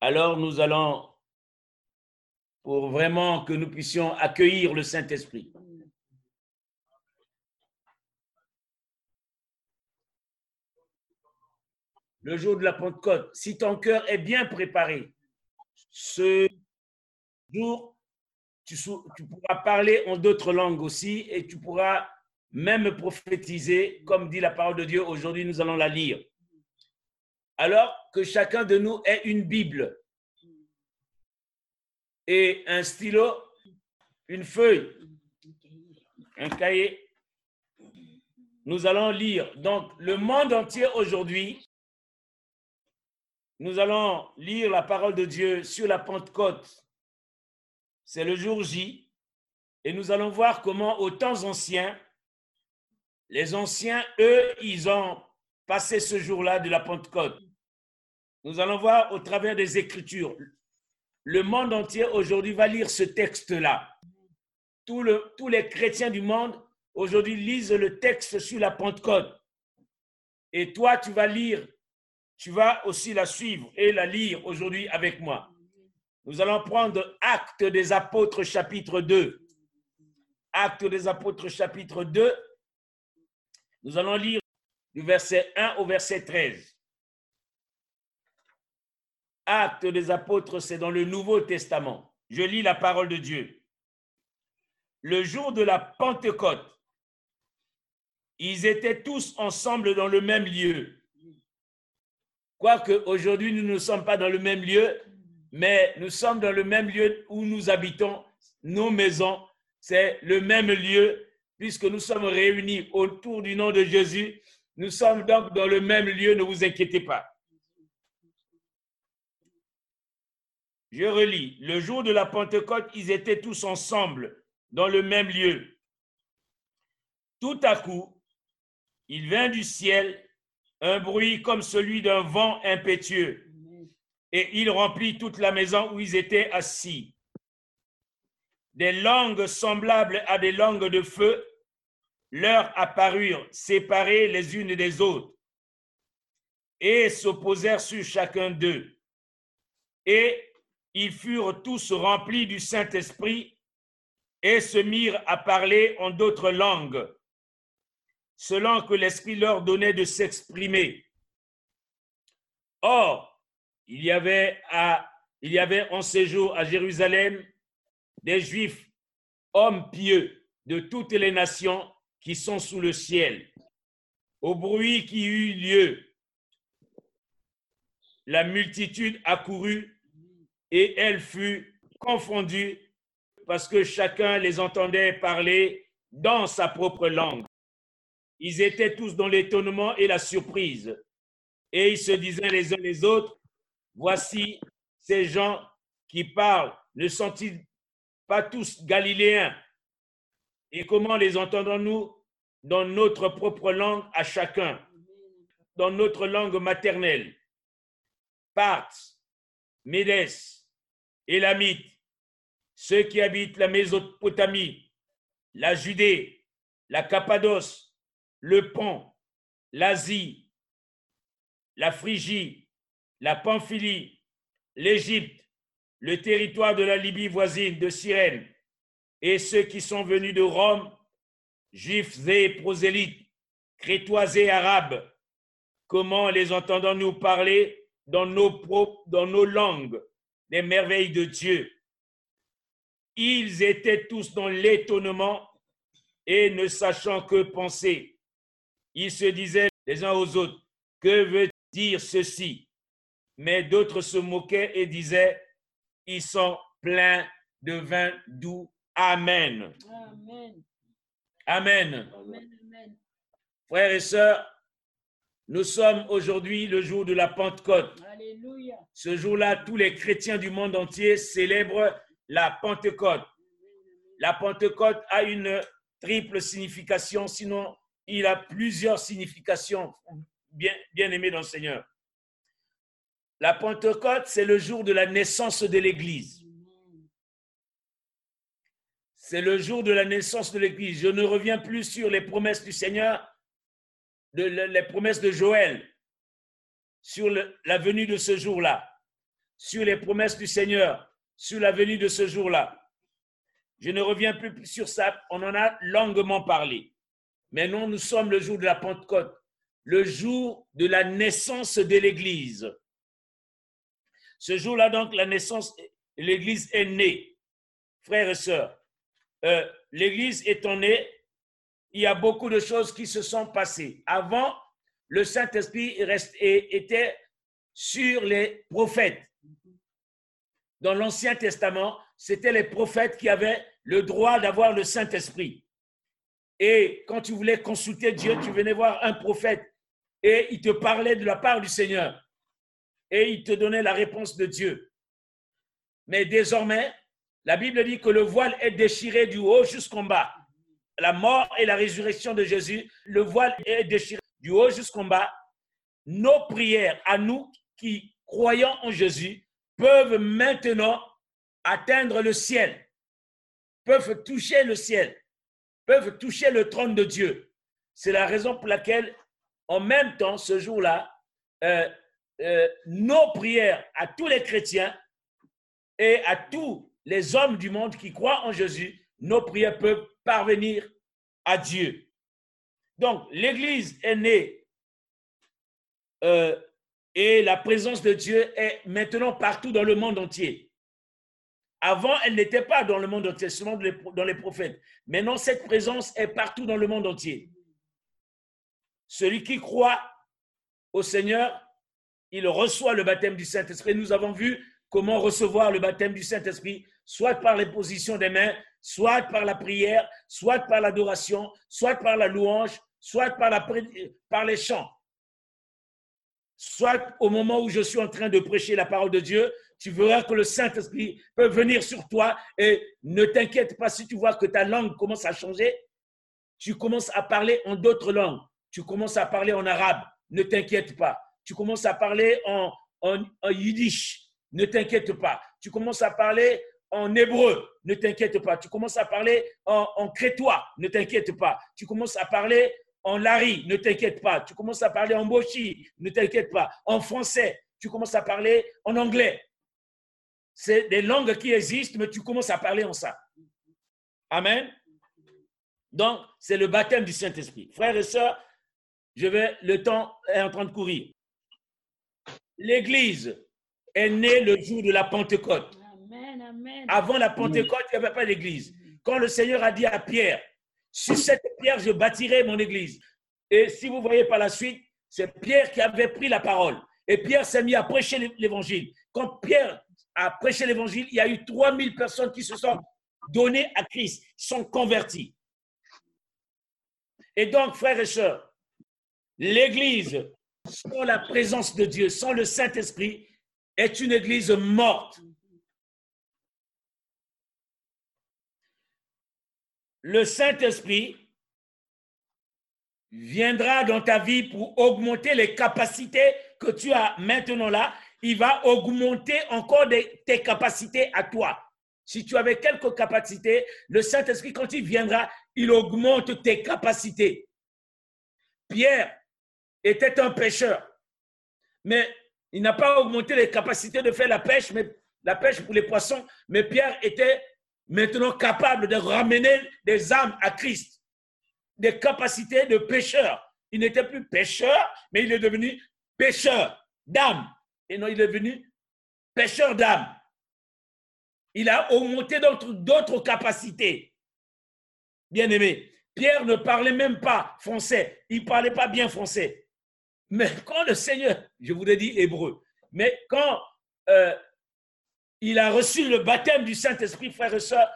Alors nous allons, pour vraiment que nous puissions accueillir le Saint-Esprit. Le jour de la Pentecôte, si ton cœur est bien préparé, ce jour, tu, tu pourras parler en d'autres langues aussi et tu pourras même prophétiser, comme dit la parole de Dieu. Aujourd'hui, nous allons la lire. Alors que chacun de nous ait une Bible et un stylo, une feuille, un cahier. Nous allons lire. Donc, le monde entier aujourd'hui, nous allons lire la parole de Dieu sur la Pentecôte. C'est le jour J. Et nous allons voir comment, aux temps anciens, les anciens, eux, ils ont passé ce jour-là de la Pentecôte. Nous allons voir au travers des Écritures. Le monde entier aujourd'hui va lire ce texte-là. Tous, tous les chrétiens du monde aujourd'hui lisent le texte sur la Pentecôte. Et toi, tu vas lire, tu vas aussi la suivre et la lire aujourd'hui avec moi. Nous allons prendre Actes des Apôtres chapitre 2. Actes des Apôtres chapitre 2 nous allons lire du verset 1 au verset 13. Acte des apôtres, c'est dans le Nouveau Testament. Je lis la parole de Dieu. Le jour de la Pentecôte, ils étaient tous ensemble dans le même lieu. Quoique aujourd'hui nous ne sommes pas dans le même lieu, mais nous sommes dans le même lieu où nous habitons, nos maisons, c'est le même lieu puisque nous sommes réunis autour du nom de Jésus, nous sommes donc dans le même lieu, ne vous inquiétez pas. Je relis. Le jour de la Pentecôte, ils étaient tous ensemble dans le même lieu. Tout à coup, il vint du ciel un bruit comme celui d'un vent impétueux, et il remplit toute la maison où ils étaient assis. Des langues semblables à des langues de feu leur apparurent séparées les unes des autres et s'opposèrent sur chacun d'eux. Et ils furent tous remplis du Saint-Esprit et se mirent à parler en d'autres langues, selon que l'Esprit leur donnait de s'exprimer. Or, il y avait, à, il y avait en séjour à Jérusalem des Juifs, hommes pieux de toutes les nations qui sont sous le ciel. Au bruit qui eut lieu, la multitude accourut et elle fut confondue parce que chacun les entendait parler dans sa propre langue. Ils étaient tous dans l'étonnement et la surprise. Et ils se disaient les uns les autres, voici ces gens qui parlent, ne sont-ils pas tous galiléens? Et comment les entendons-nous dans notre propre langue à chacun, dans notre langue maternelle Parthes, Médès, Élamites, ceux qui habitent la Mésopotamie, la Judée, la Cappadoce, le Pont, l'Asie, la Phrygie, la Pamphylie, l'Égypte, le territoire de la Libye voisine de Cyrène, et ceux qui sont venus de Rome, juifs et prosélytes, crétois et arabes, comment les entendons-nous parler dans nos, dans nos langues? Des merveilles de Dieu Ils étaient tous dans l'étonnement et ne sachant que penser. Ils se disaient les uns aux autres, que veut dire ceci? Mais d'autres se moquaient et disaient, ils sont pleins de vin doux Amen. Amen. Frères et sœurs, nous sommes aujourd'hui le jour de la Pentecôte. Ce jour-là, tous les chrétiens du monde entier célèbrent la Pentecôte. La Pentecôte a une triple signification, sinon il a plusieurs significations, bien, bien aimés dans le Seigneur. La Pentecôte, c'est le jour de la naissance de l'Église. C'est le jour de la naissance de l'Église. Je ne reviens plus sur les promesses du Seigneur, les promesses de Joël, sur la venue de ce jour-là. sur les promesses du Seigneur, sur la venue de ce jour-là. Je ne reviens plus sur ça, on en a longuement parlé. Mais non, nous sommes le jour de la Pentecôte, le jour de la naissance de l'Église. Ce jour-là, donc, la naissance, l'Église est née. Frères et sœurs, euh, l'Église étant née, il y a beaucoup de choses qui se sont passées. Avant, le Saint-Esprit était sur les prophètes. Dans l'Ancien Testament, c'était les prophètes qui avaient le droit d'avoir le Saint-Esprit. Et quand tu voulais consulter Dieu, tu venais voir un prophète et il te parlait de la part du Seigneur. Et il te donnait la réponse de Dieu. Mais désormais, la Bible dit que le voile est déchiré du haut jusqu'en bas. La mort et la résurrection de Jésus, le voile est déchiré du haut jusqu'en bas. Nos prières à nous qui croyons en Jésus peuvent maintenant atteindre le ciel, peuvent toucher le ciel, peuvent toucher le trône de Dieu. C'est la raison pour laquelle, en même temps, ce jour-là, euh, euh, nos prières à tous les chrétiens et à tous les hommes du monde qui croient en Jésus, nos prières peuvent parvenir à Dieu. Donc, l'Église est née euh, et la présence de Dieu est maintenant partout dans le monde entier. Avant, elle n'était pas dans le monde entier, seulement dans les prophètes. Maintenant, cette présence est partout dans le monde entier. Celui qui croit au Seigneur, il reçoit le baptême du Saint-Esprit. Nous avons vu comment recevoir le baptême du Saint-Esprit soit par les positions des mains, soit par la prière, soit par l'adoration, soit par la louange, soit par, les chants. Soit au moment où je suis en train de prêcher la parole de Dieu, tu verras que le Saint-Esprit peut venir sur toi et ne t'inquiète pas si tu vois que ta langue commence à changer. Tu commences à parler en d'autres langues. Tu commences à parler en arabe. Ne t'inquiète pas. Tu commences à parler en yiddish. Ne t'inquiète pas. Tu commences à parler en hébreu, ne t'inquiète pas. Tu commences à parler en, crétois, ne t'inquiète pas. Tu commences à parler en lari, ne t'inquiète pas. Tu commences à parler en bochi, ne t'inquiète pas. En français, tu commences à parler en anglais. C'est des langues qui existent, mais tu commences à parler en ça. Amen. Donc, c'est le baptême du Saint-Esprit. Frères et sœurs, je vais, le temps est en train de courir. L'Église est née le jour de la Pentecôte. Avant la Pentecôte, il n'y avait pas d'église. Quand le Seigneur a dit à Pierre, sur cette pierre, je bâtirai mon église. Et si vous voyez par la suite, c'est Pierre qui avait pris la parole. Et Pierre s'est mis à prêcher l'évangile. Quand Pierre a prêché l'évangile, il y a eu 3000 personnes qui se sont données à Christ, sont converties. Et donc, frères et sœurs, l'église, sans la présence de Dieu, sans le Saint-Esprit, est une église morte. Le Saint-Esprit viendra dans ta vie pour augmenter les capacités que tu as maintenant là. Il va augmenter encore tes capacités à toi. Si tu avais quelques capacités, le Saint-Esprit, quand il viendra, il augmente tes capacités. Pierre était un pêcheur, mais il n'a pas augmenté les capacités de faire la pêche, mais la pêche pour les poissons, mais Pierre était maintenant capable de ramener des âmes à Christ, des capacités de pêcheur. Il n'était plus pêcheur, mais il est devenu pêcheur d'âmes. Et non, il est devenu pêcheur d'âmes. Il a augmenté d'autres capacités. Bien aimé, Pierre ne parlait même pas français. Il ne parlait pas bien français. Mais quand le Seigneur, je vous l'ai dit hébreu, mais quand euh, il a reçu le baptême du Saint-Esprit, frère et sœurs.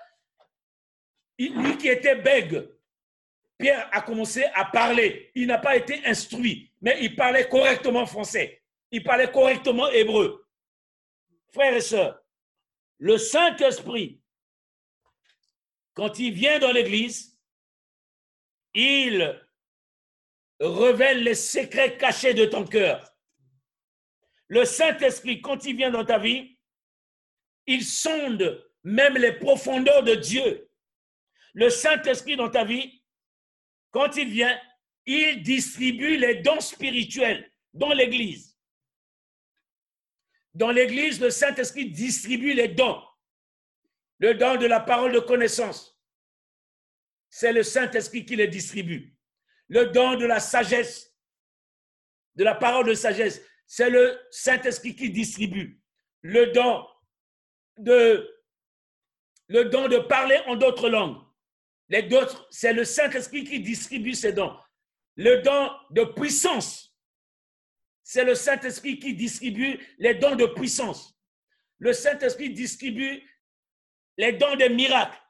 Lui qui était bègue, Pierre a commencé à parler. Il n'a pas été instruit, mais il parlait correctement français. Il parlait correctement hébreu. Frères et sœurs, le Saint-Esprit, quand il vient dans l'Église, il révèle les secrets cachés de ton cœur. Le Saint-Esprit, quand il vient dans ta vie, il sonde même les profondeurs de Dieu. Le Saint-Esprit dans ta vie, quand il vient, il distribue les dons spirituels dans l'Église. Dans l'Église, le Saint-Esprit distribue les dons. Le don de la parole de connaissance, c'est le Saint-Esprit qui les distribue. Le don de la sagesse, de la parole de sagesse, c'est le Saint-Esprit qui distribue. Le don de le don de parler en d'autres langues. Les d'autres, c'est le Saint-Esprit qui distribue ces dons. Le don de puissance, c'est le Saint-Esprit qui distribue les dons de puissance. Le Saint-Esprit distribue les dons des miracles.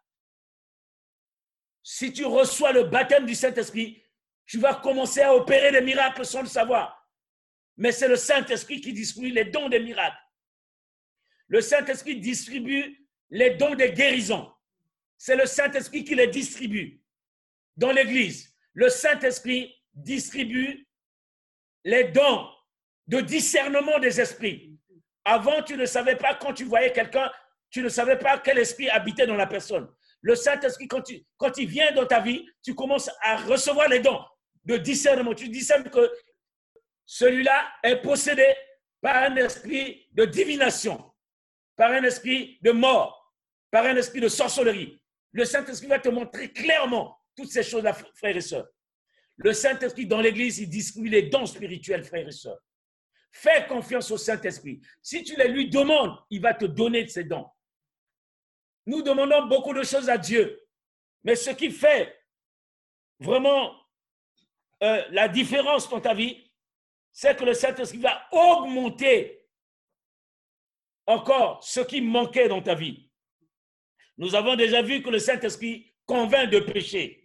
Si tu reçois le baptême du Saint-Esprit, tu vas commencer à opérer des miracles sans le savoir. Mais c'est le Saint-Esprit qui distribue les dons des miracles. Le Saint-Esprit distribue les dons des guérisons. C'est le Saint-Esprit qui les distribue. Dans l'Église, le Saint-Esprit distribue les dons de discernement des esprits. Avant, tu ne savais pas quand tu voyais quelqu'un, tu ne savais pas quel esprit habitait dans la personne. Le Saint-Esprit, quand, quand il vient dans ta vie, tu commences à recevoir les dons de discernement. Tu discernes que celui-là est possédé par un esprit de divination, par un esprit de mort, par un esprit de sorcellerie. Le Saint-Esprit va te montrer clairement toutes ces choses-là, frères et sœurs. Le Saint-Esprit, dans l'Église, il distribue les dons spirituels, frères et sœurs. Fais confiance au Saint-Esprit. Si tu les lui demandes, il va te donner ces dons. Nous demandons beaucoup de choses à Dieu, mais ce qui fait vraiment euh, la différence dans ta vie, c'est que le Saint-Esprit va augmenter encore ce qui manquait dans ta vie. Nous avons déjà vu que le Saint-Esprit convainc de péché.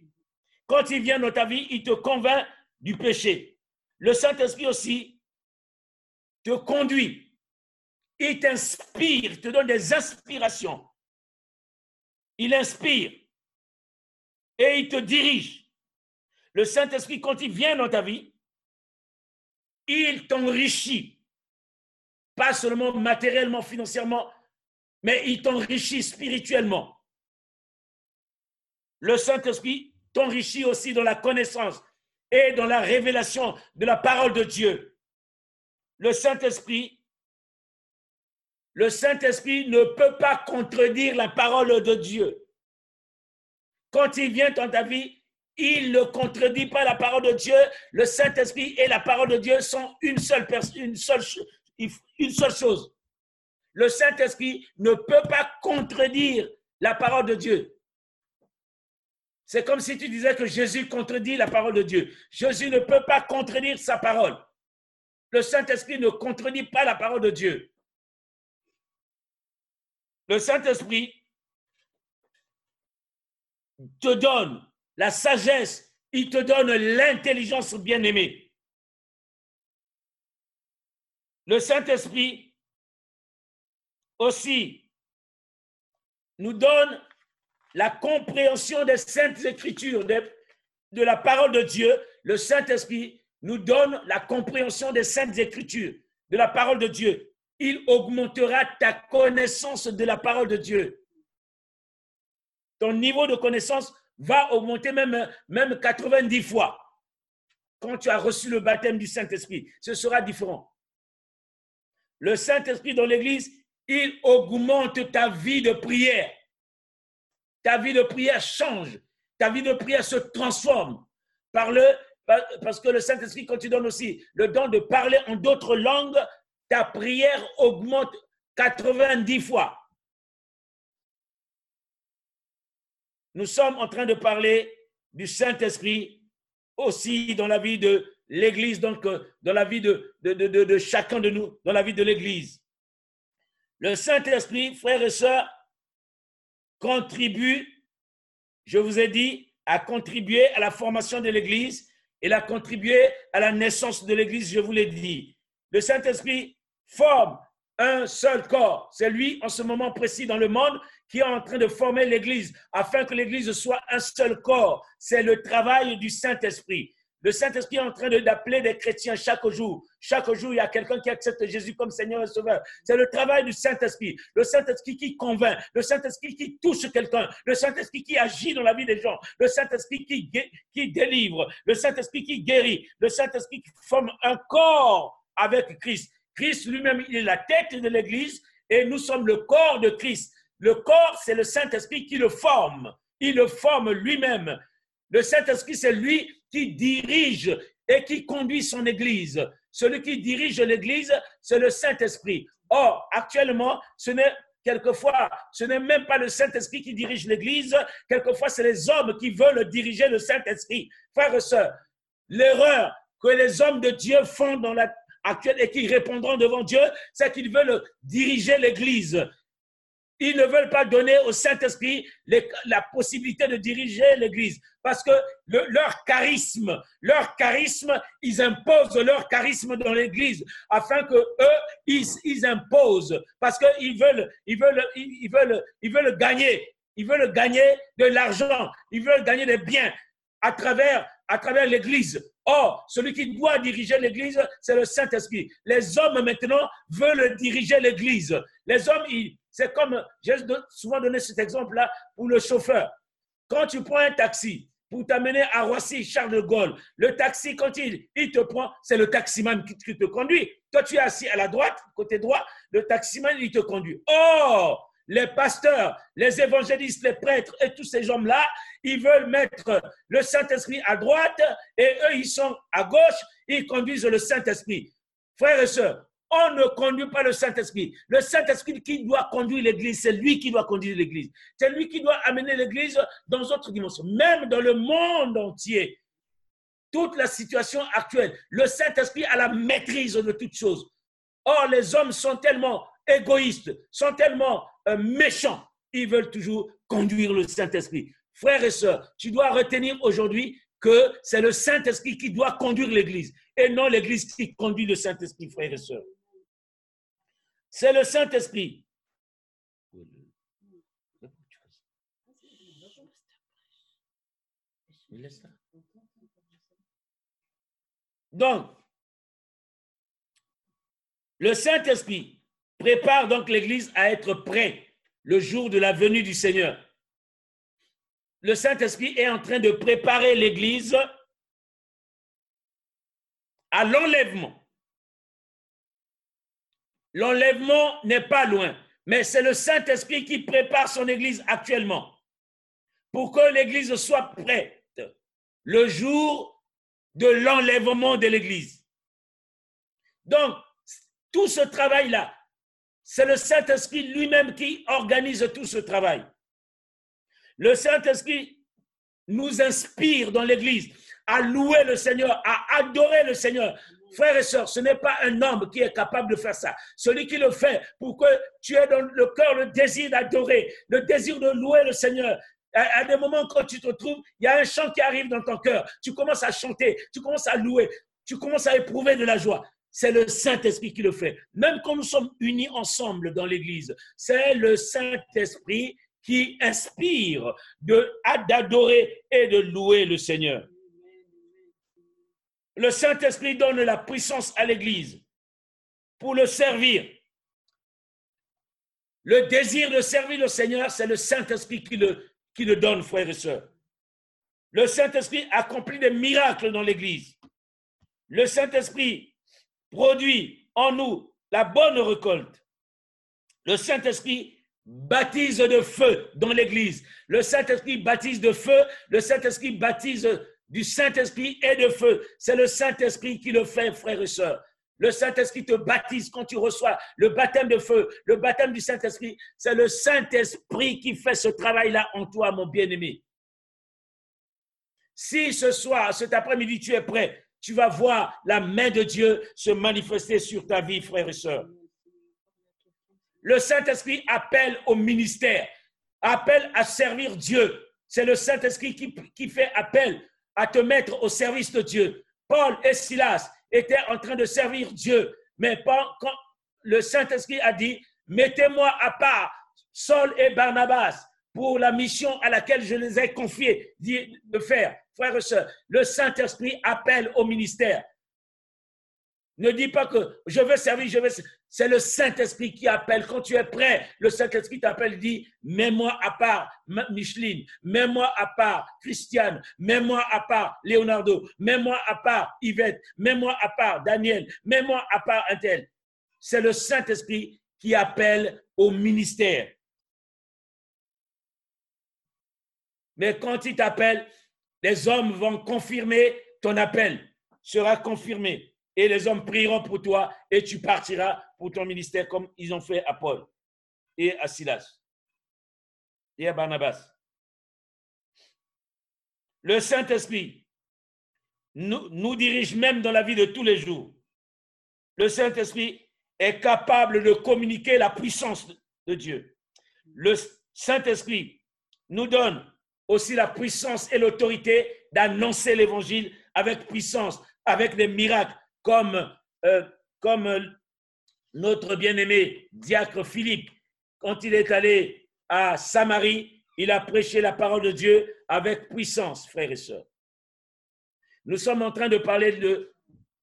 Quand il vient dans ta vie, il te convainc du péché. Le Saint-Esprit aussi te conduit. Il t'inspire, il te donne des inspirations. Il inspire et il te dirige. Le Saint-Esprit, quand il vient dans ta vie, il t'enrichit. Pas seulement matériellement, financièrement, mais il t'enrichit spirituellement. Le Saint-Esprit t'enrichit aussi dans la connaissance et dans la révélation de la parole de Dieu. Le Saint-Esprit, le Saint-Esprit ne peut pas contredire la parole de Dieu. Quand il vient dans ta vie, il ne contredit pas la parole de Dieu. Le Saint-Esprit et la parole de Dieu sont une seule, une seule, une seule chose. Le Saint-Esprit ne peut pas contredire la parole de Dieu. C'est comme si tu disais que Jésus contredit la parole de Dieu. Jésus ne peut pas contredire sa parole. Le Saint-Esprit ne contredit pas la parole de Dieu. Le Saint-Esprit te donne la sagesse, il te donne l'intelligence bien-aimée. Le Saint-Esprit aussi nous donne la compréhension des saintes écritures, de, la parole de Dieu. Le Saint-Esprit nous donne la compréhension des saintes écritures, de la parole de Dieu. Il augmentera ta connaissance de la parole de Dieu. Ton niveau de connaissance va augmenter même, même 90 fois. Quand tu as reçu le baptême du Saint-Esprit, ce sera différent. Le Saint-Esprit dans l'Église, il augmente ta vie de prière. Ta vie de prière change. Ta vie de prière se transforme parce que le Saint-Esprit, quand tu donnes aussi le don de parler en d'autres langues, ta prière augmente 90 fois. Nous sommes en train de parler du Saint-Esprit aussi dans la vie de l'Église, donc euh, dans la vie de, chacun de nous, dans la vie de l'Église. Le Saint-Esprit, frères et sœurs, contribue, je vous ai dit, à contribuer à la formation de l'Église et à contribuer à la naissance de l'Église, je vous l'ai dit. Le Saint-Esprit forme un seul corps. C'est lui, en ce moment précis dans le monde, qui est en train de former l'Église, afin que l'Église soit un seul corps. C'est le travail du Saint-Esprit. Le Saint-Esprit est en train d'appeler des chrétiens chaque jour. Chaque jour, il y a quelqu'un qui accepte Jésus comme Seigneur et Sauveur. C'est le travail du Saint-Esprit. Le Saint-Esprit qui convainc. Le Saint-Esprit qui touche quelqu'un. Le Saint-Esprit qui agit dans la vie des gens. Le Saint-Esprit qui, qui délivre. Le Saint-Esprit qui guérit. Le Saint-Esprit qui forme un corps avec Christ. Christ lui-même, il est la tête de l'Église et nous sommes le corps de Christ. Le corps, c'est le Saint-Esprit qui le forme. Il le forme lui-même. Le Saint-Esprit, c'est lui qui dirige et qui conduit son Église. Celui qui dirige l'Église, c'est le Saint-Esprit. Or, actuellement, ce n'est quelquefois, ce n'est même pas le Saint-Esprit qui dirige l'Église, quelquefois, c'est les hommes qui veulent diriger le Saint-Esprit. Frères et sœurs, l'erreur que les hommes de Dieu font dans la et qui répondront devant Dieu, c'est qu'ils veulent diriger l'Église. Ils ne veulent pas donner au Saint-Esprit la possibilité de diriger l'Église parce que leur charisme, leur charisme, ils imposent leur charisme dans l'Église afin que eux, ils, imposent parce qu'ils veulent, ils veulent, ils veulent, ils veulent gagner, ils veulent gagner de l'argent, ils veulent gagner des biens à travers, à travers l'Église. Or, celui qui doit diriger l'Église, c'est le Saint-Esprit. Les hommes maintenant veulent diriger l'Église. Les hommes, c'est comme, j'ai souvent donné cet exemple-là pour le chauffeur. Quand tu prends un taxi pour t'amener à Roissy, Charles de Gaulle, le taxi, quand il, te prend, c'est le taximan qui, qui te conduit. Toi, tu es assis à la droite, côté droit, le taximan, il te conduit. Or, les pasteurs, les évangélistes, les prêtres et tous ces hommes-là, ils veulent mettre le Saint-Esprit à droite et eux, ils sont à gauche, ils conduisent le Saint-Esprit. Frères et sœurs, on ne conduit pas le Saint-Esprit. Le Saint-Esprit qui doit conduire l'Église, c'est lui qui doit conduire l'Église. C'est lui qui doit amener l'Église dans d'autres dimensions. Même dans le monde entier, toute la situation actuelle, le Saint-Esprit a la maîtrise de toutes choses. Or, les hommes sont tellement égoïstes, sont tellement euh, méchants, ils veulent toujours conduire le Saint-Esprit. Frères et sœurs, tu dois retenir aujourd'hui que c'est le Saint-Esprit qui doit conduire l'Église et non l'Église qui conduit le Saint-Esprit, frères et sœurs. C'est le Saint-Esprit. Donc, le Saint-Esprit prépare donc l'Église à être prêt le jour de la venue du Seigneur. Le Saint-Esprit est en train de préparer l'Église à l'enlèvement. L'enlèvement n'est pas loin, mais c'est le Saint-Esprit qui prépare son Église actuellement pour que l'Église soit prête le jour de l'enlèvement de l'Église. Donc, tout ce travail-là, c'est le Saint-Esprit lui-même qui organise tout ce travail. Le Saint-Esprit nous inspire dans l'Église à louer le Seigneur, à adorer le Seigneur. Frères et sœurs, ce n'est pas un homme qui est capable de faire ça. Celui qui le fait pour que tu aies dans le cœur le désir d'adorer, le désir de louer le Seigneur. À, des moments quand tu te trouves, il y a un chant qui arrive dans ton cœur. Tu commences à chanter, tu commences à louer, tu commences à éprouver de la joie. C'est le Saint-Esprit qui le fait. Même quand nous sommes unis ensemble dans l'Église, c'est le Saint-Esprit qui inspire d'adorer et de louer le Seigneur. Le Saint-Esprit donne la puissance à l'Église pour le servir. Le désir de servir le Seigneur, c'est le Saint-Esprit qui le, donne, frères et sœurs. Le Saint-Esprit accomplit des miracles dans l'Église. Le Saint-Esprit produit en nous la bonne récolte. Le Saint-Esprit baptise de feu dans l'Église. Le Saint-Esprit baptise de feu. Le Saint-Esprit baptise du Saint-Esprit et de feu. C'est le Saint-Esprit qui le fait, frères et sœurs. Le Saint-Esprit te baptise quand tu reçois le baptême de feu, le baptême du Saint-Esprit. C'est le Saint-Esprit qui fait ce travail-là en toi, mon bien-aimé. Si ce soir, cet après-midi, tu es prêt, tu vas voir la main de Dieu se manifester sur ta vie, frères et sœurs. Le Saint-Esprit appelle au ministère, appelle à servir Dieu. C'est le Saint-Esprit qui, qui fait appel à te mettre au service de Dieu. Paul et Silas étaient en train de servir Dieu, mais quand le Saint-Esprit a dit, mettez-moi à part Saul et Barnabas pour la mission à laquelle je les ai confiés de faire. Frères et sœurs, le Saint-Esprit appelle au ministère. Ne dis pas que je veux servir, je veux. C'est le Saint-Esprit qui appelle. Quand tu es prêt, le Saint-Esprit t'appelle, dit Mets-moi à part Micheline, mets-moi à part Christiane, mets-moi à part Leonardo, mets-moi à part Yvette, mets-moi à part Daniel, mets-moi à part un tel. c'est le Saint-Esprit qui appelle au ministère. Mais quand il t'appelle, les hommes vont confirmer ton appel, sera confirmé. Et les hommes prieront pour toi et tu partiras pour ton ministère comme ils ont fait à Paul et à Silas et à Barnabas. Le Saint-Esprit nous, nous dirige même dans la vie de tous les jours. Le Saint-Esprit est capable de communiquer la puissance de Dieu. Le Saint-Esprit nous donne aussi la puissance et l'autorité d'annoncer l'évangile avec puissance, avec des miracles, comme, euh, comme notre bien-aimé diacre Philippe, quand il est allé à Samarie, il a prêché la parole de Dieu avec puissance, frères et sœurs. Nous sommes en train de parler de,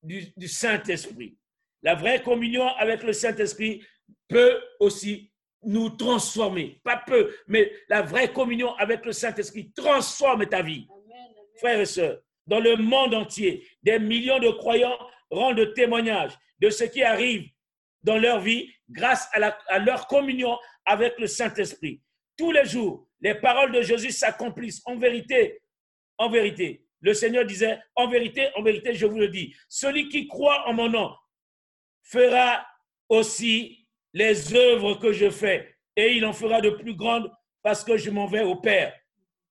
du, du Saint-Esprit. La vraie communion avec le Saint-Esprit peut aussi nous transformer. Pas peu, mais la vraie communion avec le Saint-Esprit transforme ta vie. Frères et sœurs, dans le monde entier, des millions de croyants rendent témoignage de ce qui arrive dans leur vie grâce à, leur communion avec le Saint-Esprit. Tous les jours, les paroles de Jésus s'accomplissent en vérité. En vérité. Le Seigneur disait, en vérité, en vérité, je vous le dis, celui qui croit en mon nom fera aussi les œuvres que je fais et il en fera de plus grandes parce que je m'en vais au Père.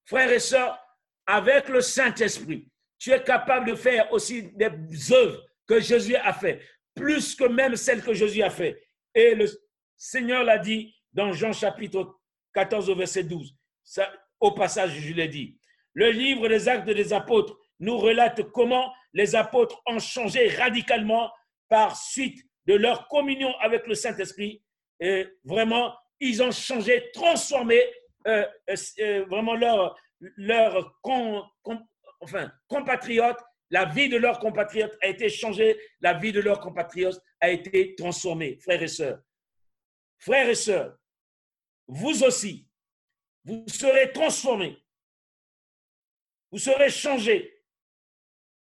Frères et sœurs, avec le Saint-Esprit, tu es capable de faire aussi des œuvres que Jésus a fait, plus que même celles que Jésus a fait. Et le Seigneur l'a dit dans Jean chapitre 14 au verset 12. Ça, au passage, je l'ai dit. Le livre des actes des apôtres nous relate comment les apôtres ont changé radicalement par suite de leur communion avec le Saint-Esprit. Et vraiment, ils ont changé, transformé euh, euh, euh, vraiment leur, leur enfin, compatriotes, la vie de leurs compatriotes a été changée, la vie de leurs compatriotes a été transformée, frères et sœurs. Frères et sœurs, vous aussi, vous serez transformés, vous serez changés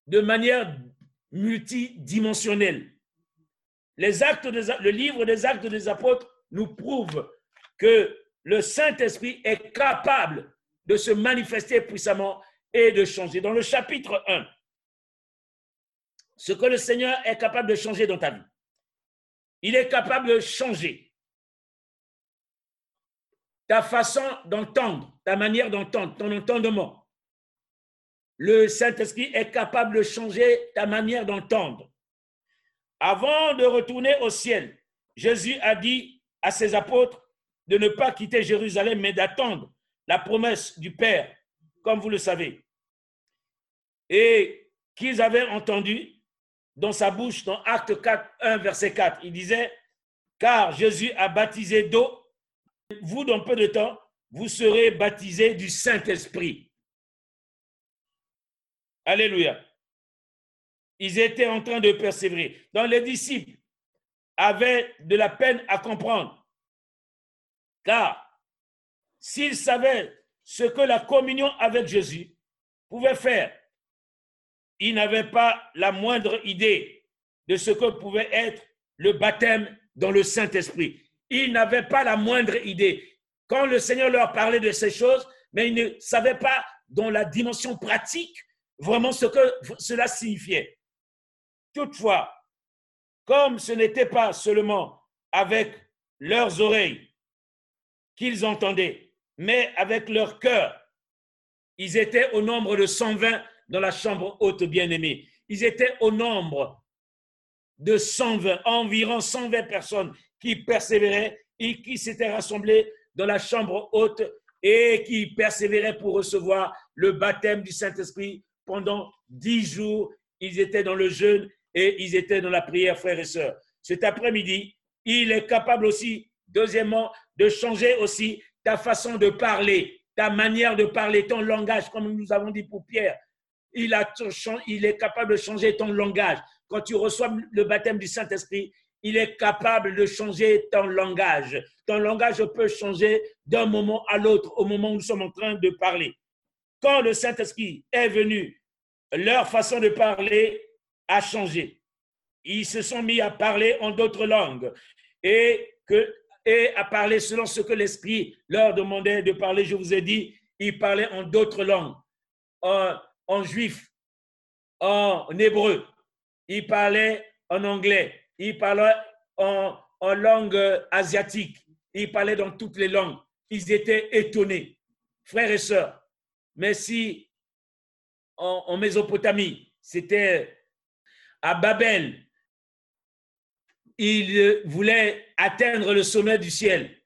de manière multidimensionnelle. Les actes le livre des actes des apôtres nous prouve que le Saint-Esprit est capable de se manifester puissamment et de changer. Dans le chapitre 1, ce que le Seigneur est capable de changer dans ta vie, il est capable de changer ta façon d'entendre, ta manière d'entendre, ton entendement. Le Saint-Esprit est capable de changer ta manière d'entendre. Avant de retourner au ciel, Jésus a dit à ses apôtres de ne pas quitter Jérusalem, mais d'attendre la promesse du Père, comme vous le savez. Et qu'ils avaient entendu dans sa bouche, dans Acte 4, 1, verset 4, il disait, car Jésus a baptisé d'eau, vous, dans peu de temps, vous serez baptisés du Saint-Esprit. Alléluia. Ils étaient en train de persévérer. Dans les disciples avaient de la peine à comprendre car s'ils savaient ce que la communion avec Jésus pouvait faire, ils n'avaient pas la moindre idée de ce que pouvait être le baptême dans le Saint-Esprit. Ils n'avaient pas la moindre idée. Quand le Seigneur leur parlait de ces choses, mais ils ne savaient pas dans la dimension pratique vraiment ce que cela signifiait. Toutefois, comme ce n'était pas seulement avec leurs oreilles qu'ils entendaient, mais avec leur cœur. Ils étaient au nombre de 120 dans la chambre haute bien-aimée. Ils étaient au nombre de 120, environ 120 personnes qui persévéraient et qui s'étaient rassemblées dans la chambre haute et qui persévéraient pour recevoir le baptême du Saint-Esprit pendant dix jours. Ils étaient dans le jeûne et ils étaient dans la prière, frères et sœurs. Cet après-midi, il est capable aussi Deuxièmement, de changer aussi ta façon de parler, ta manière de parler, ton langage, comme nous avons dit pour Pierre. Il, est capable de changer ton langage. Quand tu reçois le baptême du Saint-Esprit, il est capable de changer ton langage. Ton langage peut changer d'un moment à l'autre au moment où nous sommes en train de parler. Quand le Saint-Esprit est venu, leur façon de parler a changé. ils se sont mis à parler en d'autres langues et, à parler selon ce que l'Esprit leur demandait de parler. Je vous ai dit, ils parlaient en d'autres langues, en, en juif, en hébreu, ils parlaient en anglais, ils parlaient en, langue asiatique, ils parlaient dans toutes les langues. Ils étaient étonnés, frères et sœurs. Mais si en, en Mésopotamie, c'était à Babel, ils voulaient atteindre le sommet du ciel.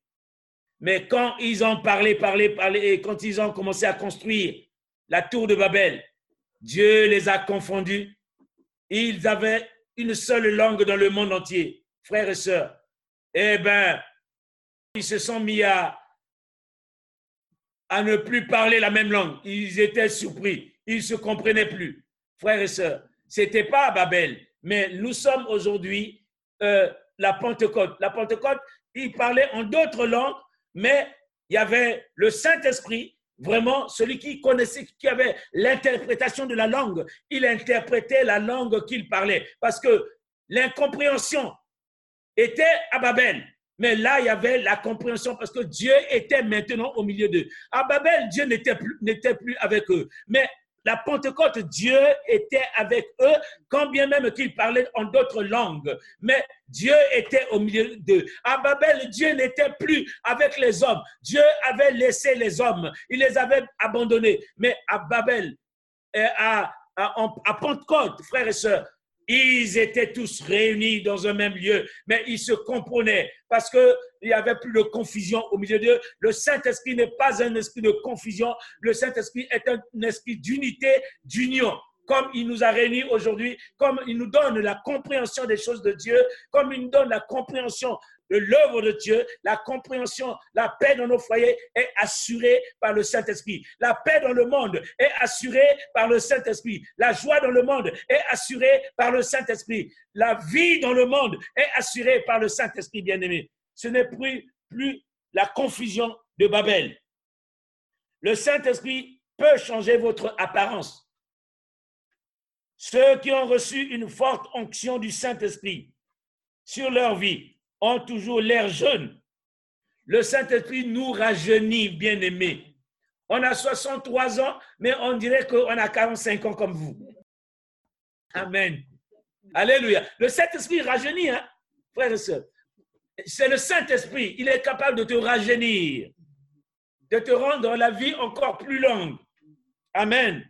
Mais quand ils ont parlé, parlé, parlé, et quand ils ont commencé à construire la tour de Babel, Dieu les a confondus. Ils avaient une seule langue dans le monde entier, frères et sœurs. Eh bien, ils se sont mis à, ne plus parler la même langue. Ils étaient surpris. Ils ne se comprenaient plus. Frères et sœurs, ce n'était pas Babel, mais nous sommes aujourd'hui euh, la Pentecôte. La Pentecôte, ils parlaient en d'autres langues, mais il y avait le Saint-Esprit, vraiment celui qui connaissait, qui avait l'interprétation de la langue. Il interprétait la langue qu'il parlait, parce que l'incompréhension était à Babel. Mais là, il y avait la compréhension parce que Dieu était maintenant au milieu d'eux. À Babel, Dieu n'était plus, plus avec eux. Mais la Pentecôte, Dieu était avec eux, quand bien même qu'ils parlaient en d'autres langues. Mais Dieu était au milieu d'eux. À Babel, Dieu n'était plus avec les hommes. Dieu avait laissé les hommes. Il les avait abandonnés. Mais à Babel, à, Pentecôte, frères et sœurs, ils étaient tous réunis dans un même lieu, mais ils se comprenaient parce qu'il n'y avait plus de confusion au milieu d'eux. Le Saint-Esprit n'est pas un esprit de confusion, le Saint-Esprit est un esprit d'unité, d'union comme il nous a réunis aujourd'hui, comme il nous donne la compréhension des choses de Dieu, comme il nous donne la compréhension de l'œuvre de Dieu, la compréhension, la paix dans nos foyers est assurée par le Saint-Esprit. La paix dans le monde est assurée par le Saint-Esprit. La joie dans le monde est assurée par le Saint-Esprit. La vie dans le monde est assurée par le Saint-Esprit bien-aimé. Ce n'est plus, plus la confusion de Babel. Le Saint-Esprit peut changer votre apparence. Ceux qui ont reçu une forte onction du Saint-Esprit sur leur vie ont toujours l'air jeunes. Le Saint-Esprit nous rajeunit, bien-aimés. On a 63 ans, mais on dirait qu'on a 45 ans comme vous. Amen. Alléluia. Le Saint-Esprit rajeunit, hein, frères et sœurs. C'est le Saint-Esprit. Il est capable de te rajeunir, de te rendre la vie encore plus longue. Amen.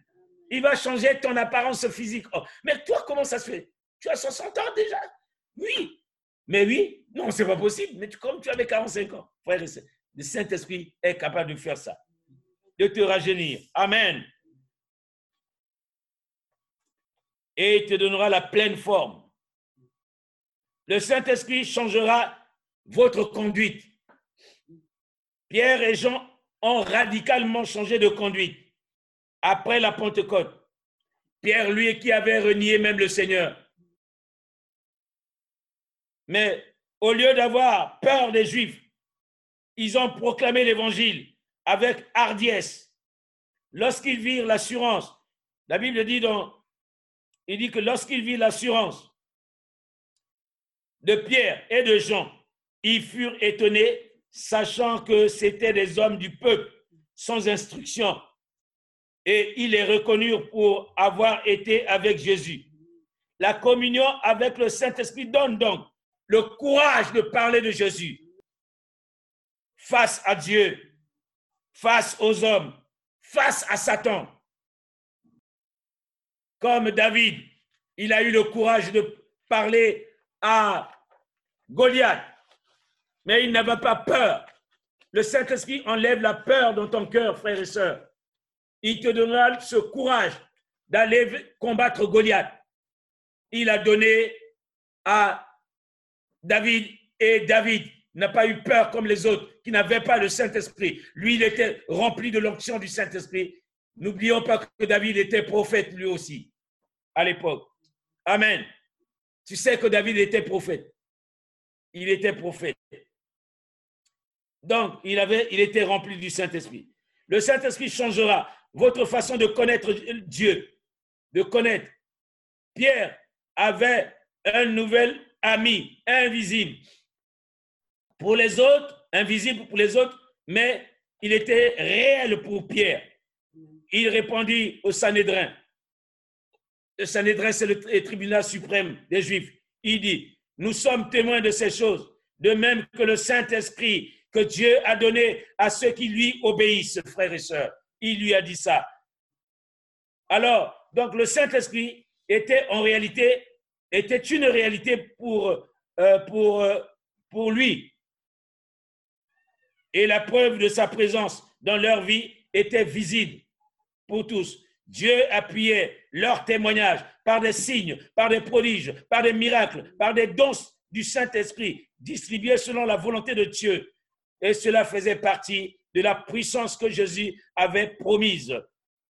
Il va changer ton apparence physique. Oh, mais toi, comment ça se fait? Tu as 60 ans déjà? Oui. Mais oui, non, c'est pas possible. Mais comme tu avais 45 ans, frère et le Saint-Esprit est capable de faire ça, de te rajeunir. Amen. Et il te donnera la pleine forme. Le Saint-Esprit changera votre conduite. Pierre et Jean ont radicalement changé de conduite après la Pentecôte. Pierre, lui, qui avait renié même le Seigneur. Mais au lieu d'avoir peur des Juifs, ils ont proclamé l'évangile avec hardiesse. Lorsqu'ils virent l'assurance, la Bible dit donc, que lorsqu'ils virent l'assurance de Pierre et de Jean, ils furent étonnés, sachant que c'étaient des hommes du peuple, sans instruction, et ils les reconnurent pour avoir été avec Jésus. La communion avec le Saint-Esprit donne donc le courage de parler de Jésus face à Dieu, face aux hommes, face à Satan. Comme David, il a eu le courage de parler à Goliath, mais il n'avait pas peur. Le Saint-Esprit enlève la peur dans ton cœur, frère et sœurs il te donnera ce courage d'aller combattre Goliath. Il a donné à David et David n'a pas eu peur comme les autres qui n'avaient pas le Saint-Esprit. Lui, il était rempli de l'onction du Saint-Esprit. N'oublions pas que David était prophète lui aussi à l'époque. Amen. Tu sais que David était prophète. Il était prophète. Donc, il, avait, il était rempli du Saint-Esprit. Le Saint-Esprit changera votre façon de connaître Dieu, de connaître. Pierre avait un nouvel ami, invisible. Pour les autres, invisible pour les autres, mais il était réel pour Pierre. Il répondit au Sanhédrin. Le Sanhédrin, c'est le tribunal suprême des Juifs. Il dit, nous sommes témoins de ces choses, de même que le Saint-Esprit que Dieu a donné à ceux qui lui obéissent, frères et sœurs. Il lui a dit ça. Alors, donc le Saint-Esprit était en réalité, était une réalité pour, euh, euh, pour lui. Et la preuve de sa présence dans leur vie était visible pour tous. Dieu appuyait leur témoignage par des signes, par des prodiges, par des miracles, par des dons du Saint-Esprit distribués selon la volonté de Dieu. Et cela faisait partie de la puissance que Jésus avait promise.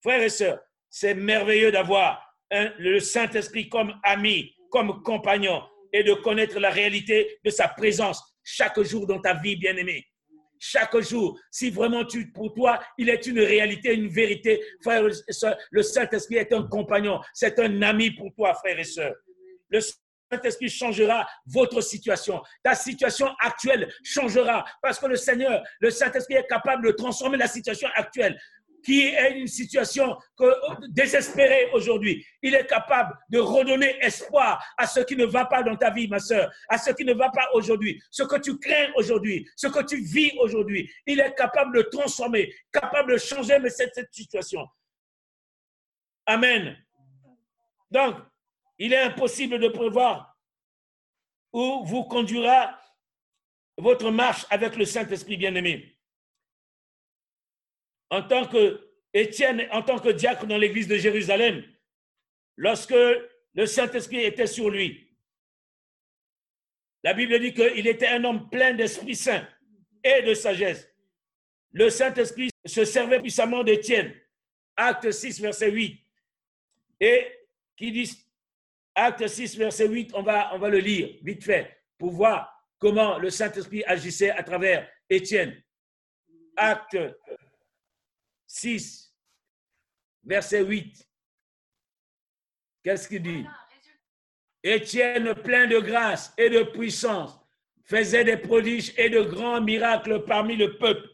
Frères et sœurs, c'est merveilleux d'avoir le Saint-Esprit comme ami, comme compagnon et de connaître la réalité de sa présence chaque jour dans ta vie, bien-aimée. Chaque jour, si vraiment tu, pour toi, il est une réalité, une vérité, frère le Saint-Esprit est un compagnon, c'est un ami pour toi, frère et sœurs. Le Saint-Esprit changera votre situation. Ta situation actuelle changera parce que le Seigneur, le Saint-Esprit est capable de transformer la situation actuelle qui est une situation désespérée aujourd'hui, il est capable de redonner espoir à ce qui ne va pas dans ta vie, ma soeur, à ce qui ne va pas aujourd'hui, ce que tu crains aujourd'hui, ce que tu vis aujourd'hui. Il est capable de transformer, capable de changer cette, cette situation. Amen. Donc, il est impossible de prévoir où vous conduira votre marche avec le Saint-Esprit bien-aimé en tant que en tant que diacre dans l'église de Jérusalem, lorsque le Saint-Esprit était sur lui. La Bible dit qu'il était un homme plein d'Esprit Saint et de sagesse. Le Saint-Esprit se servait puissamment d'Étienne. Acte 6, verset 8. Et qui dit, acte 6, verset 8, on va, on va le lire vite fait pour voir comment le Saint-Esprit agissait à travers Étienne. Acte 6, verset 8. Qu'est-ce qu'il dit? Étienne, plein de grâce et de puissance, faisait des prodiges et de grands miracles parmi le peuple.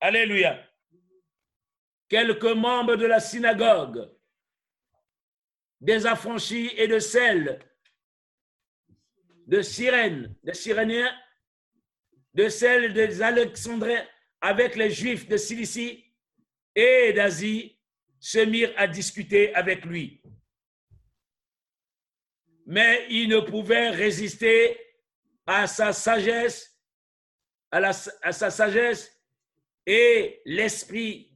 Alléluia. Quelques membres de la synagogue, des affranchis et de celles de Cyrène, des Cyréniens, de celles des Alexandriens, avec les Juifs de Cilicie, et d'Asie se mirent à discuter avec lui. Mais ils ne pouvaient résister à sa sagesse, à, sa sagesse et l'esprit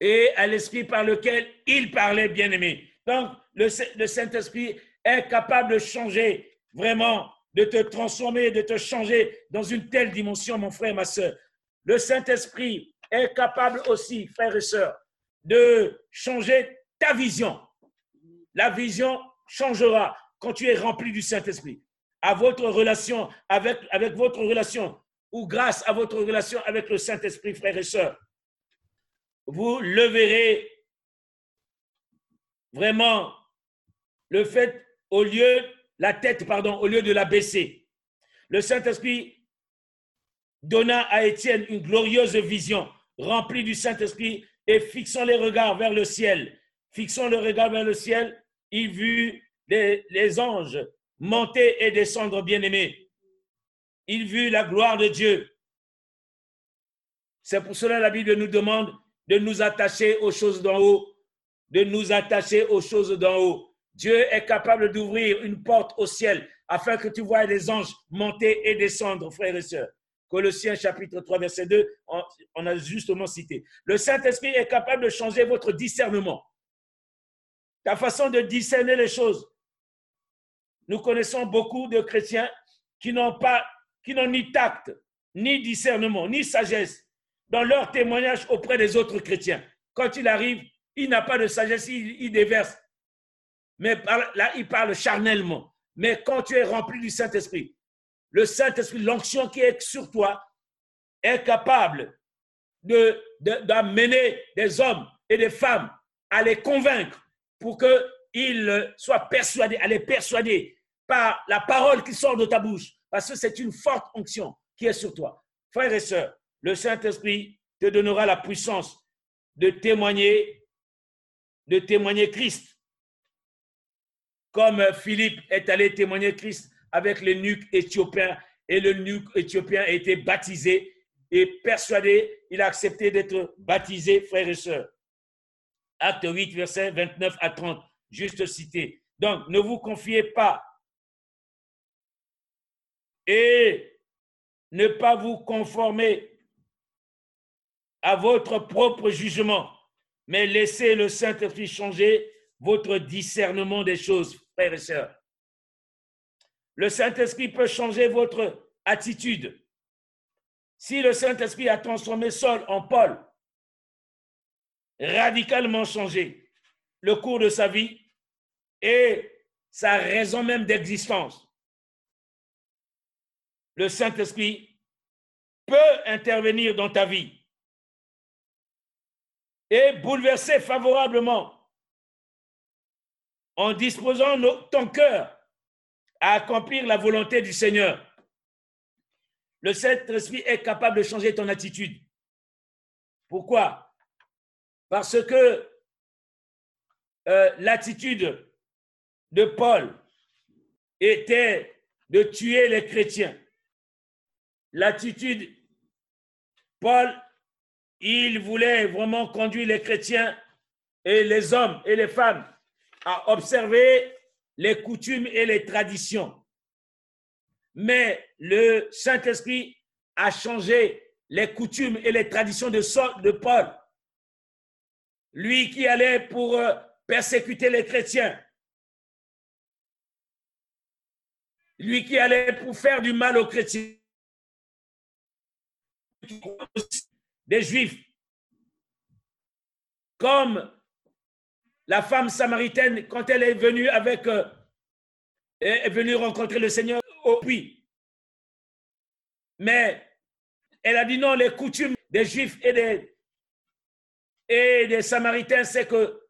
et à l'esprit par lequel il parlait, bien aimé. Donc, le, le Saint-Esprit est capable de changer, vraiment, de te transformer, de te changer dans une telle dimension, mon frère, ma soeur. Le Saint-Esprit est capable aussi, frères et sœurs, de changer ta vision. La vision changera quand tu es rempli du Saint-Esprit. À votre relation, avec, avec votre relation, ou grâce à votre relation avec le Saint-Esprit, frères et sœurs, vous le verrez vraiment le fait au lieu, la tête, pardon, au lieu de la baisser. Le Saint-Esprit donna à Étienne une glorieuse vision rempli du Saint-Esprit et fixant les regards vers le ciel. Fixant le regard vers le ciel, il vit les, anges monter et descendre bien-aimés. Il vit la gloire de Dieu. C'est pour cela que la Bible nous demande de nous attacher aux choses d'en haut, de nous attacher aux choses d'en haut. Dieu est capable d'ouvrir une porte au ciel afin que tu vois les anges monter et descendre, frères et sœurs. Colossiens chapitre 3, verset 2, on, a justement cité. Le Saint-Esprit est capable de changer votre discernement, ta façon de discerner les choses. Nous connaissons beaucoup de chrétiens qui n'ont pas, qui n'ont ni tact, ni discernement, ni sagesse dans leur témoignage auprès des autres chrétiens. Quand il arrive, il n'a pas de sagesse, il, il déverse. Mais là, il parle charnellement. Mais quand tu es rempli du Saint-Esprit, le Saint-Esprit, l'onction qui est sur toi, est capable d'amener de, des hommes et des femmes à les convaincre pour qu'ils il soit persuadé, elle est persuadée par la parole qui sort de ta bouche, parce que c'est une forte onction qui est sur toi. Frères et sœurs, le Saint-Esprit te donnera la puissance de témoigner, de témoigner Christ. Comme Philippe est allé témoigner Christ avec le nuque éthiopien et le nuque éthiopien a été baptisé et persuadé, il a accepté d'être baptisé, frères et sœurs. Acte 8, verset 29 à 30, juste cité. Donc, ne vous confiez pas et ne pas vous conformer à votre propre jugement, mais laissez le Saint-Esprit changer votre discernement des choses, frères et sœurs. Le Saint-Esprit peut changer votre attitude. Si le Saint-Esprit a transformé Saul en Paul, radicalement changé le cours de sa vie et sa raison même d'existence, le Saint-Esprit peut intervenir dans ta vie et bouleverser favorablement en disposant ton cœur accomplir la volonté du Seigneur. Le Saint-Esprit est capable de changer ton attitude. Pourquoi? Parce que euh, l'attitude de Paul était de tuer les chrétiens. L'attitude, Paul il voulait vraiment conduire les chrétiens et les hommes et les femmes à observer les coutumes et les traditions. Mais le Saint-Esprit a changé les coutumes et les traditions de, Paul. Lui qui allait pour euh, persécuter les chrétiens. Lui qui allait pour faire du mal aux chrétiens des Juifs, comme la femme samaritaine quand elle est venue avec, euh, est venue rencontrer le Seigneur au puits. Mais elle a dit non, les coutumes des Juifs et des, et des Samaritains, c'est que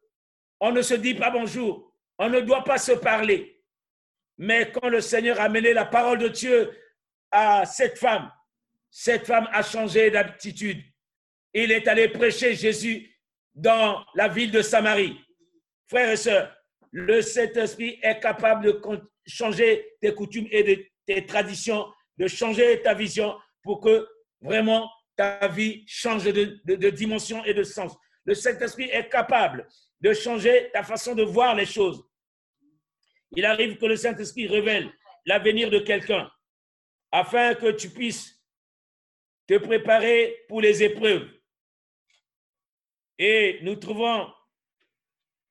on ne se dit pas bonjour, on ne doit pas se parler. Mais quand le Seigneur a mené la parole de Dieu à cette femme, cette femme a changé d'attitude il est allé prêcher Jésus dans la ville de Samarie. Frères et sœurs, le Saint-Esprit est capable de changer tes coutumes et tes traditions, de changer ta vision pour que vraiment ta vie change de, dimension et de sens. Le Saint-Esprit est capable de changer ta façon de voir les choses. Il arrive que le Saint-Esprit révèle l'avenir de quelqu'un afin que tu puisses te préparer pour les épreuves. Et nous trouvons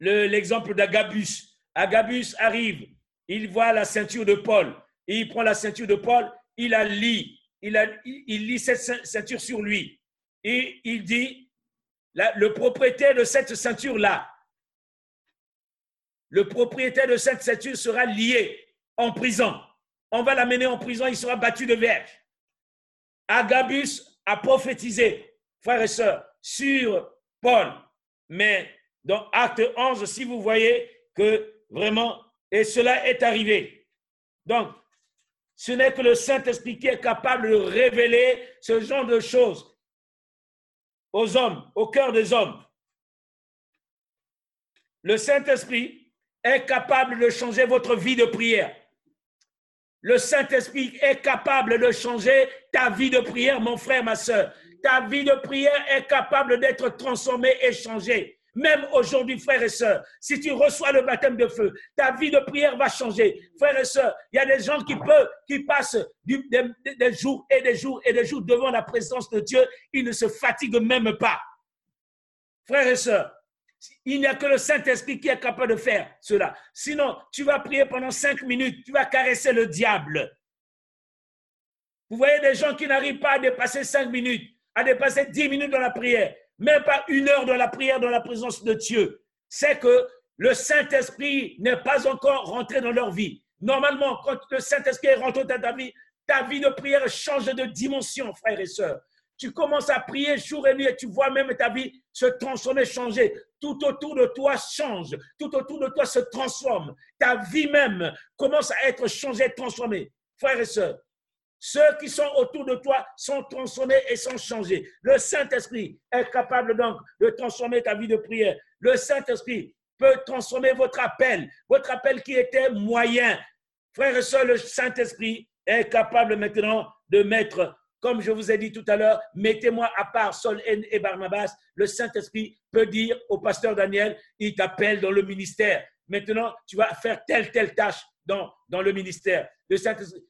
l'exemple d'Agabus. Agabus arrive, il voit la ceinture de Paul, il prend la ceinture de Paul, il la lit, il lit cette ceinture sur lui. Et il dit, le propriétaire de cette ceinture-là, le propriétaire de cette ceinture sera lié en prison. On va l'amener en prison, il sera battu de verge. Agabus a prophétisé, frères et sœurs, sur Paul. Mais dans Acte 11, si vous voyez que vraiment, et cela est arrivé. Donc, ce n'est que le Saint-Esprit qui est capable de révéler ce genre de choses aux hommes, au cœur des hommes. Le Saint-Esprit est capable de changer votre vie de prière. Le Saint-Esprit est capable de changer ta vie de prière, mon frère, ma soeur ta vie de prière est capable d'être transformée et changée. Même aujourd'hui, frères et sœurs, si tu reçois le baptême de feu, ta vie de prière va changer. Frères et sœurs, il y a des gens qui peuvent, qui passent des, des, jours et des jours et des jours devant la présence de Dieu, ils ne se fatiguent même pas. Frères et sœurs, il n'y a que le Saint-Esprit qui est capable de faire cela. Sinon, tu vas prier pendant cinq minutes, tu vas caresser le diable. Vous voyez des gens qui n'arrivent pas à dépasser cinq minutes à dépasser dix minutes dans la prière, même pas une heure dans la prière dans la présence de Dieu, c'est que le Saint-Esprit n'est pas encore rentré dans leur vie. Normalement, quand le Saint-Esprit est rentré dans ta vie, ta vie de prière change de dimension, frères et sœurs. tu commences à prier jour et nuit et tu vois même ta vie se transformer, changer. Tout autour de toi change, tout autour de toi se transforme. Ta vie même commence à être changée, transformée. Frères et sœurs, ceux qui sont autour de toi sont transformés et sont changés. Le Saint-Esprit est capable donc de transformer ta vie de prière. Le Saint-Esprit peut transformer votre appel, votre appel qui était moyen. Frères et sœurs, le Saint-Esprit est capable maintenant de mettre, comme je vous ai dit tout à l'heure, mettez-moi à part Sol et Barnabas. Le Saint-Esprit peut dire au pasteur Daniel, il t'appelle dans le ministère. Maintenant, tu vas faire telle, telle tâche dans, le ministère. Le Saint-Esprit,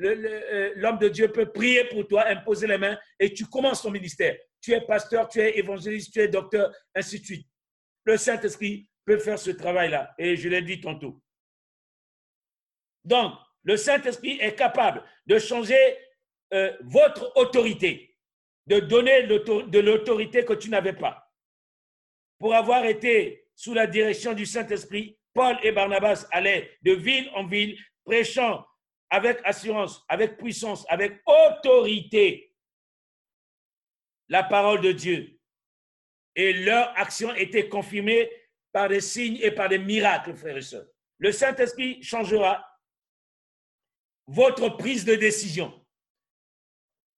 l'homme de Dieu peut prier pour toi, imposer les mains et tu commences ton ministère. Tu es pasteur, tu es évangéliste, tu es docteur, ainsi de suite. Le Saint-Esprit peut faire ce travail-là et je l'ai dit tantôt. Donc, le Saint-Esprit est capable de changer euh, votre autorité, de donner de l'autorité que tu n'avais pas. Pour avoir été sous la direction du Saint-Esprit, Paul et Barnabas allaient de ville en ville, prêchant avec assurance, avec puissance, avec autorité la parole de Dieu. Et leur action était confirmée par des signes et par des miracles, frères et sœurs. Le Saint-Esprit changera votre prise de décision.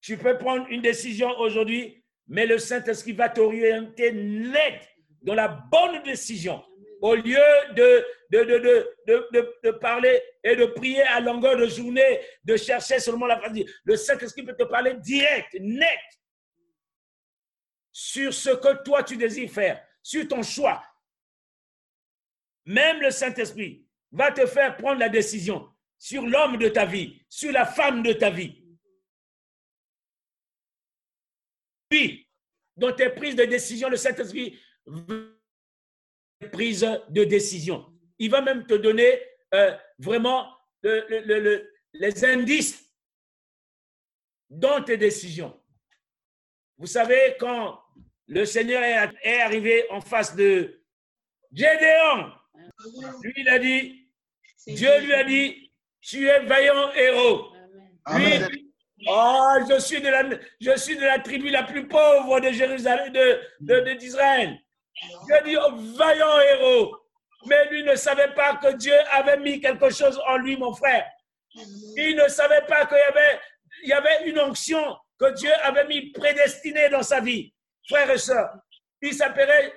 Tu peux prendre une décision aujourd'hui, mais le Saint-Esprit va t'orienter net dans la bonne décision au lieu de, parler et de prier à longueur de journée, de chercher seulement la phrase, le Saint-Esprit peut te parler direct, net, sur ce que toi tu désires faire, sur ton choix. Même le Saint-Esprit va te faire prendre la décision sur l'homme de ta vie, sur la femme de ta vie. Puis, dans tes prises de décision, le Saint-Esprit prise de décision. Il va même te donner euh, vraiment les indices dans tes décisions. Vous savez, quand le Seigneur est, arrivé en face de Gédéon, lui, il a dit, Dieu lui a dit, tu es vaillant héros. Lui, oh, je suis, de la, je suis de la tribu la plus pauvre de Jérusalem, d'Israël. De, Dieu dit, vaillant héros. Mais lui ne savait pas que Dieu avait mis quelque chose en lui, mon frère. Il ne savait pas qu'il y avait, il y avait une onction que Dieu avait mis prédestinée dans sa vie. Frère et soeur, il s'appelait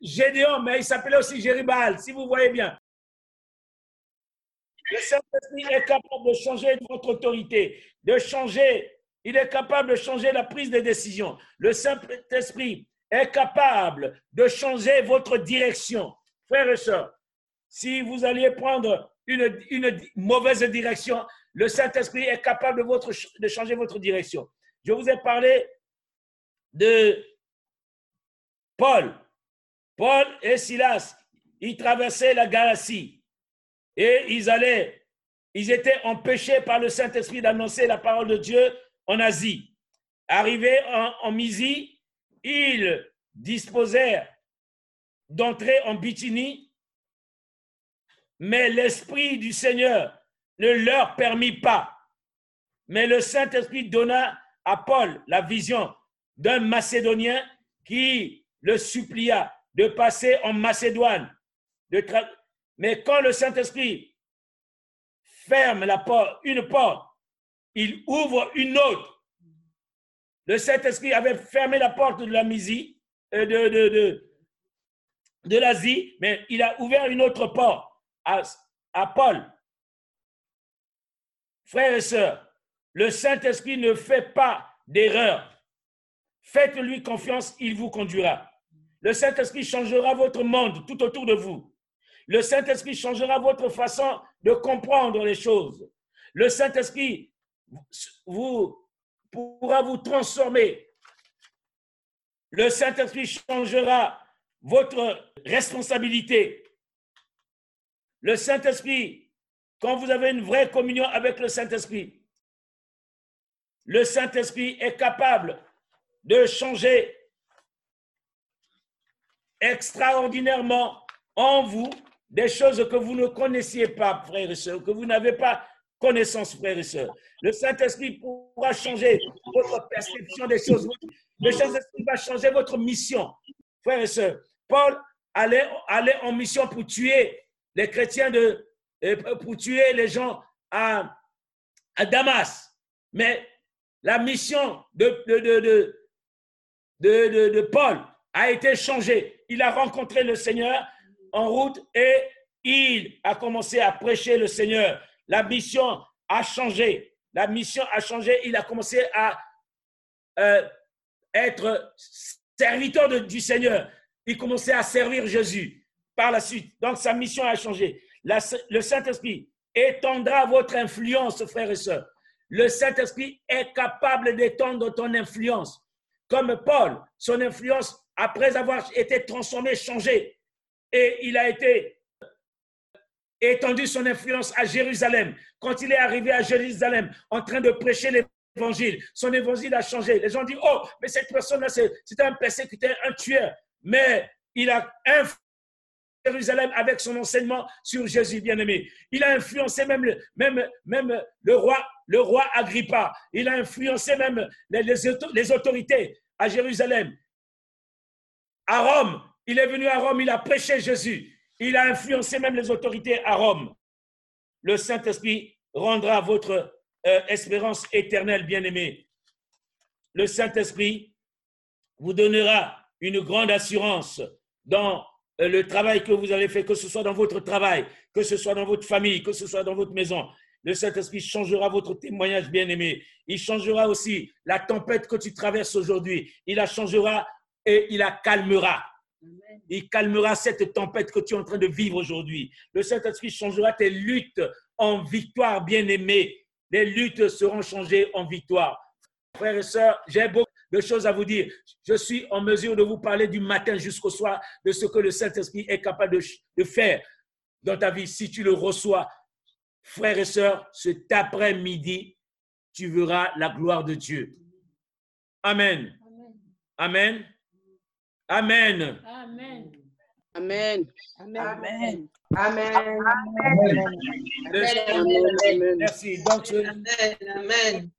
Gédéon, mais il s'appelait aussi Jéribal, si vous voyez bien. Le Saint-Esprit est capable de changer votre autorité, de changer, il est capable de changer la prise de décision. Le Saint-Esprit est capable de changer votre direction. Frères et sœurs, si vous alliez prendre une, mauvaise direction, le Saint-Esprit est capable de, changer votre direction. Je vous ai parlé de Paul. Paul et Silas, ils traversaient la galaxie et ils allaient, ils étaient empêchés par le Saint-Esprit d'annoncer la parole de Dieu en Asie. Arrivés en, en ils disposèrent d'entrer en Bithynie, mais l'Esprit du Seigneur ne leur permit pas. Mais le Saint-Esprit donna à Paul la vision d'un Macédonien qui le supplia de passer en Macédoine. Mais quand le Saint-Esprit ferme une porte, il ouvre une autre le Saint-Esprit avait fermé la porte de la Misie, euh, de, l'Asie, mais il a ouvert une autre porte à, à Paul. Frères et sœurs, le Saint-Esprit ne fait pas d'erreur. Faites-lui confiance, il vous conduira. Le Saint-Esprit changera votre monde tout autour de vous. Le Saint-Esprit changera votre façon de comprendre les choses. Le Saint-Esprit vous pourra vous transformer. Le Saint-Esprit changera votre responsabilité. Le Saint-Esprit, quand vous avez une vraie communion avec le Saint-Esprit, le Saint-Esprit est capable de changer extraordinairement en vous des choses que vous ne connaissiez pas, frères et sœurs, que vous n'avez pas connaissance, frères et sœurs. Le Saint-Esprit pourra changer votre perception des choses. Le Saint-Esprit va changer votre mission, frères et sœurs. Paul allait, en mission pour tuer les chrétiens, de, euh, pour tuer les gens à, Damas. Mais la mission de, Paul a été changée. Il a rencontré le Seigneur en route et il a commencé à prêcher le Seigneur. La mission a changé. La mission a changé. Il a commencé à euh, être serviteur du Seigneur. Il commençait à servir Jésus par la suite. Donc sa mission a changé. le Saint-Esprit étendra votre influence, frères et sœurs. Le Saint-Esprit est capable d'étendre ton influence. Comme Paul, son influence, après avoir été transformé, changé, et il a été étendu son influence à Jérusalem. Quand il est arrivé à Jérusalem en train de prêcher l'évangile, son évangile a changé. Les gens disent, oh, mais cette personne-là, c'est un persécuteur, un tueur. Mais il a influencé Jérusalem avec son enseignement sur Jésus bien-aimé. Il a influencé même le, roi, Agrippa. Il a influencé même les autorités à Jérusalem. À Rome, il est venu à Rome, il a prêché Jésus. Il a influencé même les autorités à Rome. Le Saint-Esprit rendra votre euh, espérance éternelle, bien-aimé. Le Saint-Esprit vous donnera une grande assurance dans euh, le travail que vous avez fait, que ce soit dans votre travail, que ce soit dans votre famille, que ce soit dans votre maison. Le Saint-Esprit changera votre témoignage, bien-aimé. Il changera aussi la tempête que tu traverses aujourd'hui. Il la changera et il la calmera. Il calmera cette tempête que tu es en train de vivre aujourd'hui. Le Saint-Esprit changera tes luttes en victoire, bien-aimé. Les luttes seront changées en victoire. Frères et sœurs, j'ai beaucoup de choses à vous dire. Je suis en mesure de vous parler du matin jusqu'au soir de ce que le Saint-Esprit est capable de, faire dans ta vie si tu le reçois. Frères et sœurs, cet après-midi, tu verras la gloire de Dieu. Amen. Amen. Amen. Amen. Amen. Amen. Amen. Merci. Donc, Amen.